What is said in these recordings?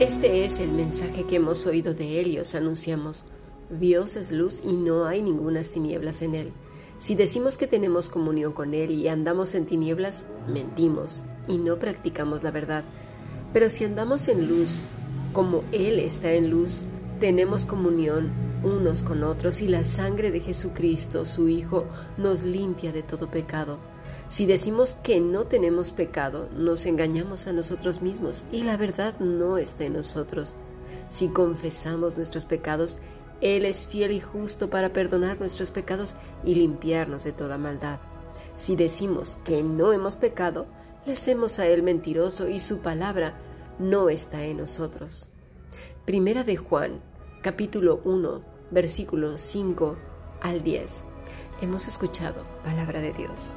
Este es el mensaje que hemos oído de Él y os anunciamos. Dios es luz y no hay ningunas tinieblas en Él. Si decimos que tenemos comunión con Él y andamos en tinieblas, mentimos y no practicamos la verdad. Pero si andamos en luz, como Él está en luz, tenemos comunión unos con otros y la sangre de Jesucristo, su Hijo, nos limpia de todo pecado. Si decimos que no tenemos pecado, nos engañamos a nosotros mismos y la verdad no está en nosotros. Si confesamos nuestros pecados, Él es fiel y justo para perdonar nuestros pecados y limpiarnos de toda maldad. Si decimos que no hemos pecado, le hacemos a Él mentiroso y su palabra no está en nosotros. Primera de Juan, capítulo 1, versículos 5 al 10. Hemos escuchado palabra de Dios.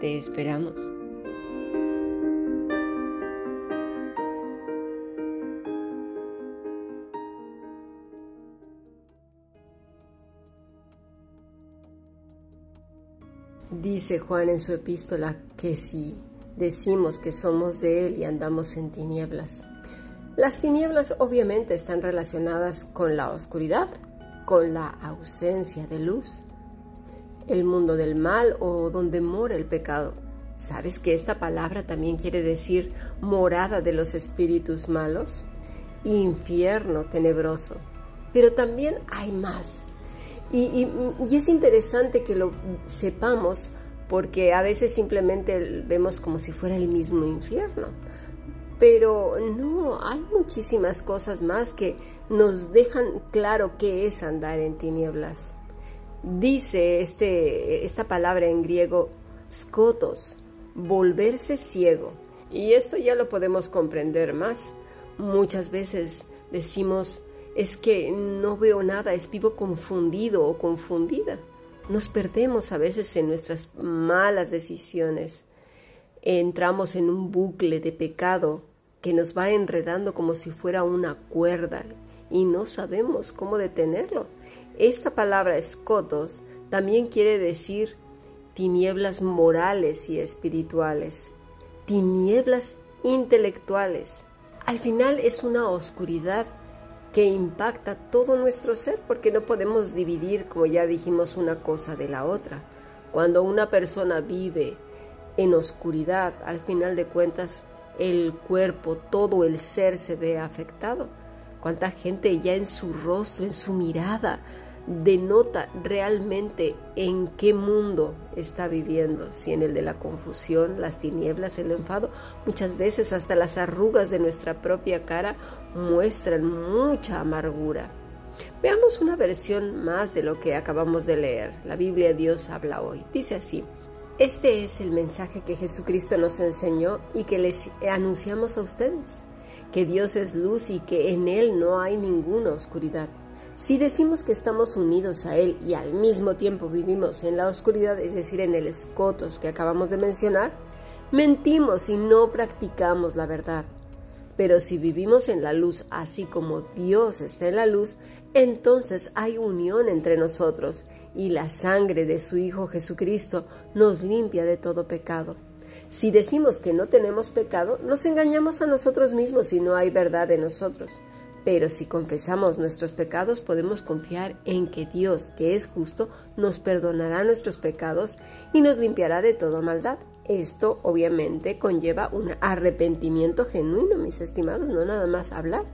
Te esperamos. Dice Juan en su epístola que si decimos que somos de Él y andamos en tinieblas, las tinieblas obviamente están relacionadas con la oscuridad, con la ausencia de luz, el mundo del mal o donde mora el pecado. ¿Sabes que esta palabra también quiere decir morada de los espíritus malos? Infierno tenebroso. Pero también hay más. Y, es interesante que lo sepamos porque a veces simplemente vemos como si fuera el mismo infierno. Pero no, hay muchísimas cosas más que nos dejan claro qué es andar en tinieblas. Dice este, esta palabra en griego, skotos, volverse ciego. Y esto ya lo podemos comprender más. Muchas veces decimos, es que no veo nada, es vivo confundido o confundida. Nos perdemos a veces en nuestras malas decisiones. Entramos en un bucle de pecado que nos va enredando como si fuera una cuerda y no sabemos cómo detenerlo. Esta palabra escotos también quiere decir tinieblas morales y espirituales, tinieblas intelectuales. Al final es una oscuridad que impacta todo nuestro ser, porque no podemos dividir, como ya dijimos, una cosa de la otra. Cuando una persona vive en oscuridad, al final de cuentas, el cuerpo, todo el ser se ve afectado. Cuánta gente ya en su rostro, en su mirada, denota realmente en qué mundo está viviendo, si en el de la confusión, las tinieblas, el enfado, muchas veces hasta las arrugas de nuestra propia cara muestran mucha amargura. Veamos una versión más de lo que acabamos de leer. La Biblia Dios habla hoy. Dice así, este es el mensaje que Jesucristo nos enseñó y que les anunciamos a ustedes, que Dios es luz y que en Él no hay ninguna oscuridad. Si decimos que estamos unidos a Él y al mismo tiempo vivimos en la oscuridad, es decir, en el escotos que acabamos de mencionar, mentimos y no practicamos la verdad. Pero si vivimos en la luz así como Dios está en la luz, entonces hay unión entre nosotros y la sangre de su Hijo Jesucristo nos limpia de todo pecado. Si decimos que no tenemos pecado, nos engañamos a nosotros mismos y no hay verdad en nosotros. Pero si confesamos nuestros pecados, podemos confiar en que Dios, que es justo, nos perdonará nuestros pecados y nos limpiará de toda maldad. Esto obviamente conlleva un arrepentimiento genuino, mis estimados, no nada más hablar.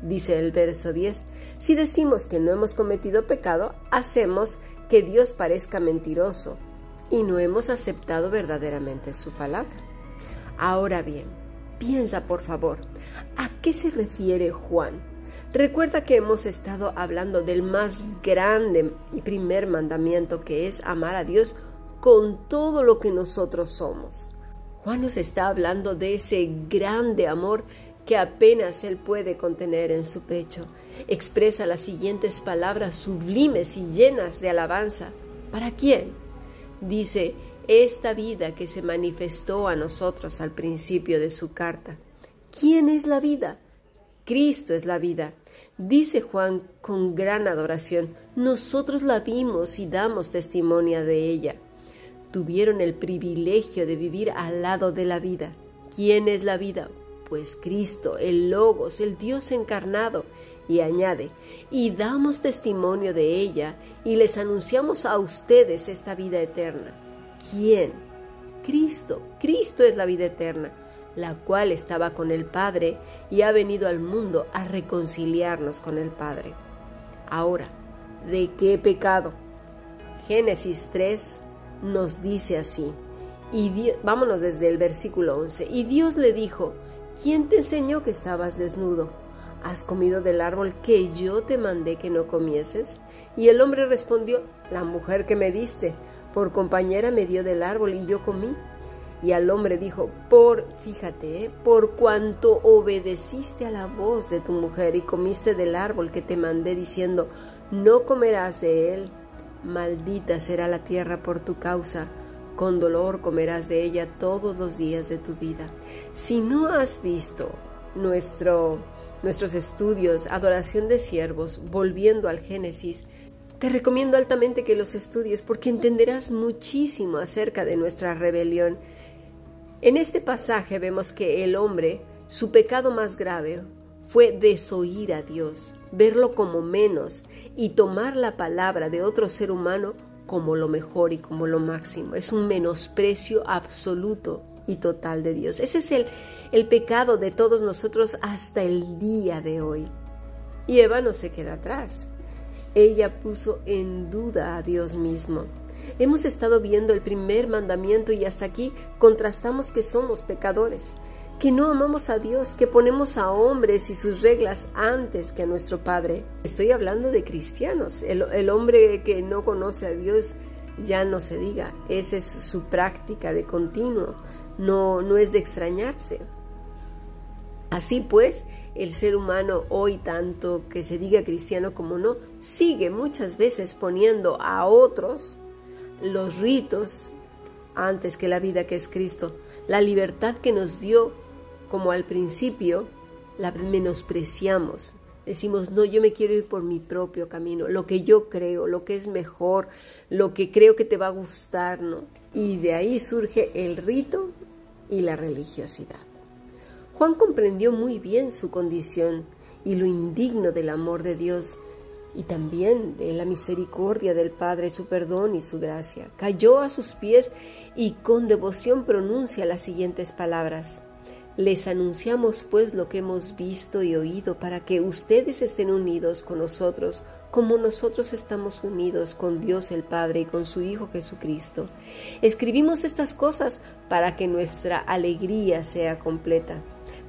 Dice el verso 10, si decimos que no hemos cometido pecado, hacemos que Dios parezca mentiroso y no hemos aceptado verdaderamente su palabra. Ahora bien, piensa por favor, ¿a qué se refiere Juan? Recuerda que hemos estado hablando del más grande y primer mandamiento que es amar a Dios con todo lo que nosotros somos. Juan nos está hablando de ese grande amor que apenas él puede contener en su pecho. Expresa las siguientes palabras sublimes y llenas de alabanza. ¿Para quién? Dice, esta vida que se manifestó a nosotros al principio de su carta. ¿Quién es la vida? Cristo es la vida. Dice Juan con gran adoración, nosotros la vimos y damos testimonio de ella. Tuvieron el privilegio de vivir al lado de la vida. ¿Quién es la vida? Pues Cristo, el Logos, el Dios encarnado. Y añade, y damos testimonio de ella y les anunciamos a ustedes esta vida eterna. ¿Quién? Cristo. Cristo es la vida eterna, la cual estaba con el Padre y ha venido al mundo a reconciliarnos con el Padre. Ahora, ¿de qué pecado? Génesis 3 nos dice así. Y vámonos desde el versículo 11. Y Dios le dijo, ¿quién te enseñó que estabas desnudo? ¿Has comido del árbol que yo te mandé que no comieses? Y el hombre respondió, la mujer que me diste por compañera me dio del árbol y yo comí. Y al hombre dijo, por, fíjate, ¿eh? por cuanto obedeciste a la voz de tu mujer y comiste del árbol que te mandé diciendo, no comerás de él, maldita será la tierra por tu causa, con dolor comerás de ella todos los días de tu vida. Si no has visto nuestro, nuestros estudios, adoración de siervos, volviendo al Génesis, te recomiendo altamente que los estudies porque entenderás muchísimo acerca de nuestra rebelión. En este pasaje vemos que el hombre, su pecado más grave, fue desoír a Dios, verlo como menos y tomar la palabra de otro ser humano como lo mejor y como lo máximo. Es un menosprecio absoluto y total de Dios. Ese es el, el pecado de todos nosotros hasta el día de hoy. Y Eva no se queda atrás. Ella puso en duda a Dios mismo. Hemos estado viendo el primer mandamiento y hasta aquí contrastamos que somos pecadores, que no amamos a Dios, que ponemos a hombres y sus reglas antes que a nuestro Padre. Estoy hablando de cristianos. El, hombre que no conoce a Dios ya no se diga. Esa es su práctica de continuo. No, no es de extrañarse. Así pues, el ser humano hoy, tanto que se diga cristiano como no, sigue muchas veces poniendo a otros los ritos antes que la vida que es Cristo. La libertad que nos dio, como al principio, la menospreciamos. Decimos, no, yo me quiero ir por mi propio camino, lo que yo creo, lo que es mejor, lo que creo que te va a gustar, ¿no? Y de ahí surge el rito y la religiosidad. Juan comprendió muy bien su condición y lo indigno del amor de Dios y también de la misericordia del Padre, su perdón y su gracia. Cayó a sus pies y con devoción pronuncia las siguientes palabras. Les anunciamos pues lo que hemos visto y oído para que ustedes estén unidos con nosotros como nosotros estamos unidos con Dios el Padre y con su Hijo Jesucristo. Escribimos estas cosas para que nuestra alegría sea completa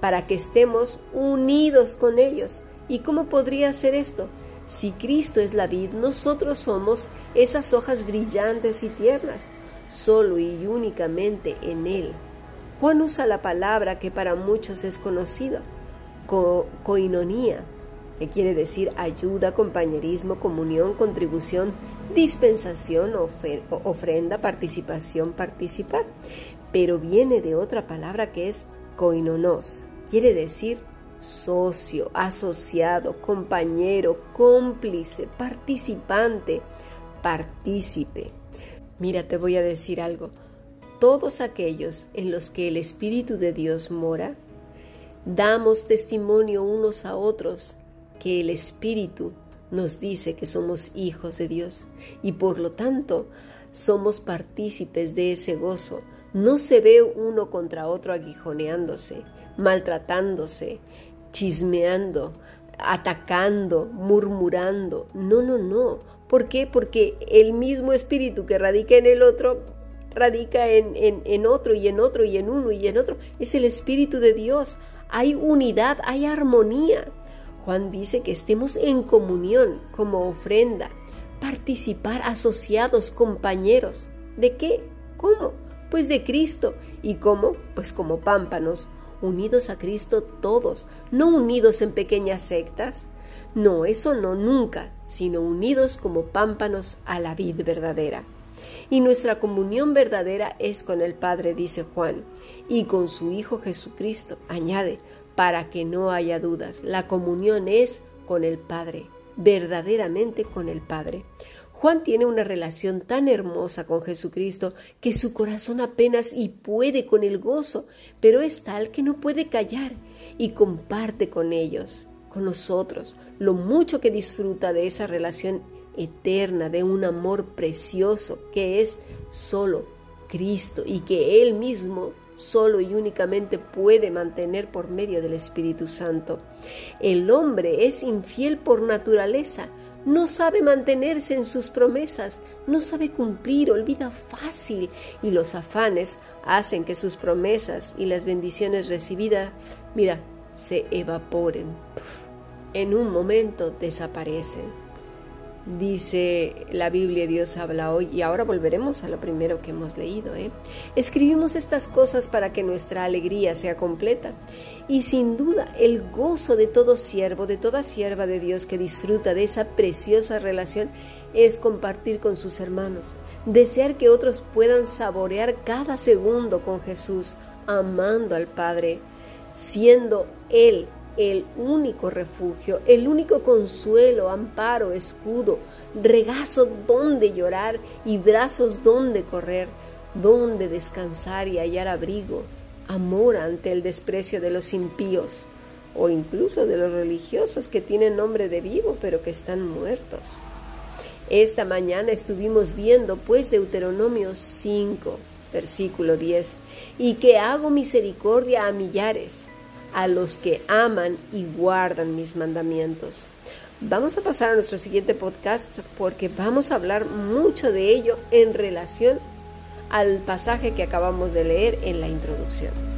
para que estemos unidos con ellos. ¿Y cómo podría ser esto? Si Cristo es la vid, nosotros somos esas hojas brillantes y tiernas, solo y únicamente en Él. Juan usa la palabra que para muchos es conocida, coinonía, que quiere decir ayuda, compañerismo, comunión, contribución, dispensación, ofrenda, participación, participar. Pero viene de otra palabra que es Koinonos quiere decir socio, asociado, compañero, cómplice, participante, partícipe. Mira, te voy a decir algo. Todos aquellos en los que el Espíritu de Dios mora, damos testimonio unos a otros que el Espíritu nos dice que somos hijos de Dios y por lo tanto somos partícipes de ese gozo, no se ve uno contra otro aguijoneándose, maltratándose, chismeando, atacando, murmurando. No, no, no. ¿Por qué? Porque el mismo espíritu que radica en el otro radica en, en otro y en otro y en uno y en otro. Es el Espíritu de Dios. Hay unidad, hay armonía. Juan dice que estemos en comunión como ofrenda, participar asociados, compañeros. ¿De qué? ¿Cómo? Pues de Cristo. ¿Y cómo? Pues como pámpanos, unidos a Cristo todos, no unidos en pequeñas sectas. No, eso no nunca, sino unidos como pámpanos a la vid verdadera. Y nuestra comunión verdadera es con el Padre, dice Juan, y con su Hijo Jesucristo, añade, para que no haya dudas. La comunión es con el Padre, verdaderamente con el Padre. Juan tiene una relación tan hermosa con Jesucristo que su corazón apenas y puede con el gozo, pero es tal que no puede callar y comparte con ellos, con nosotros, lo mucho que disfruta de esa relación eterna, de un amor precioso que es solo Cristo y que Él mismo solo y únicamente puede mantener por medio del Espíritu Santo. El hombre es infiel por naturaleza, no sabe mantenerse en sus promesas, no sabe cumplir, olvida fácil y los afanes hacen que sus promesas y las bendiciones recibidas, mira, se evaporen. En un momento desaparecen. Dice la Biblia, Dios habla hoy, y ahora volveremos a lo primero que hemos leído. ¿eh? Escribimos estas cosas para que nuestra alegría sea completa. Y sin duda, el gozo de todo siervo, de toda sierva de Dios que disfruta de esa preciosa relación es compartir con sus hermanos, desear que otros puedan saborear cada segundo con Jesús, amando al Padre, siendo Él el único refugio, el único consuelo, amparo, escudo, regazo donde llorar y brazos donde correr, donde descansar y hallar abrigo, amor ante el desprecio de los impíos o incluso de los religiosos que tienen nombre de vivo pero que están muertos. Esta mañana estuvimos viendo pues Deuteronomio 5, versículo 10, y que hago misericordia a millares a los que aman y guardan mis mandamientos. Vamos a pasar a nuestro siguiente podcast porque vamos a hablar mucho de ello en relación al pasaje que acabamos de leer en la introducción.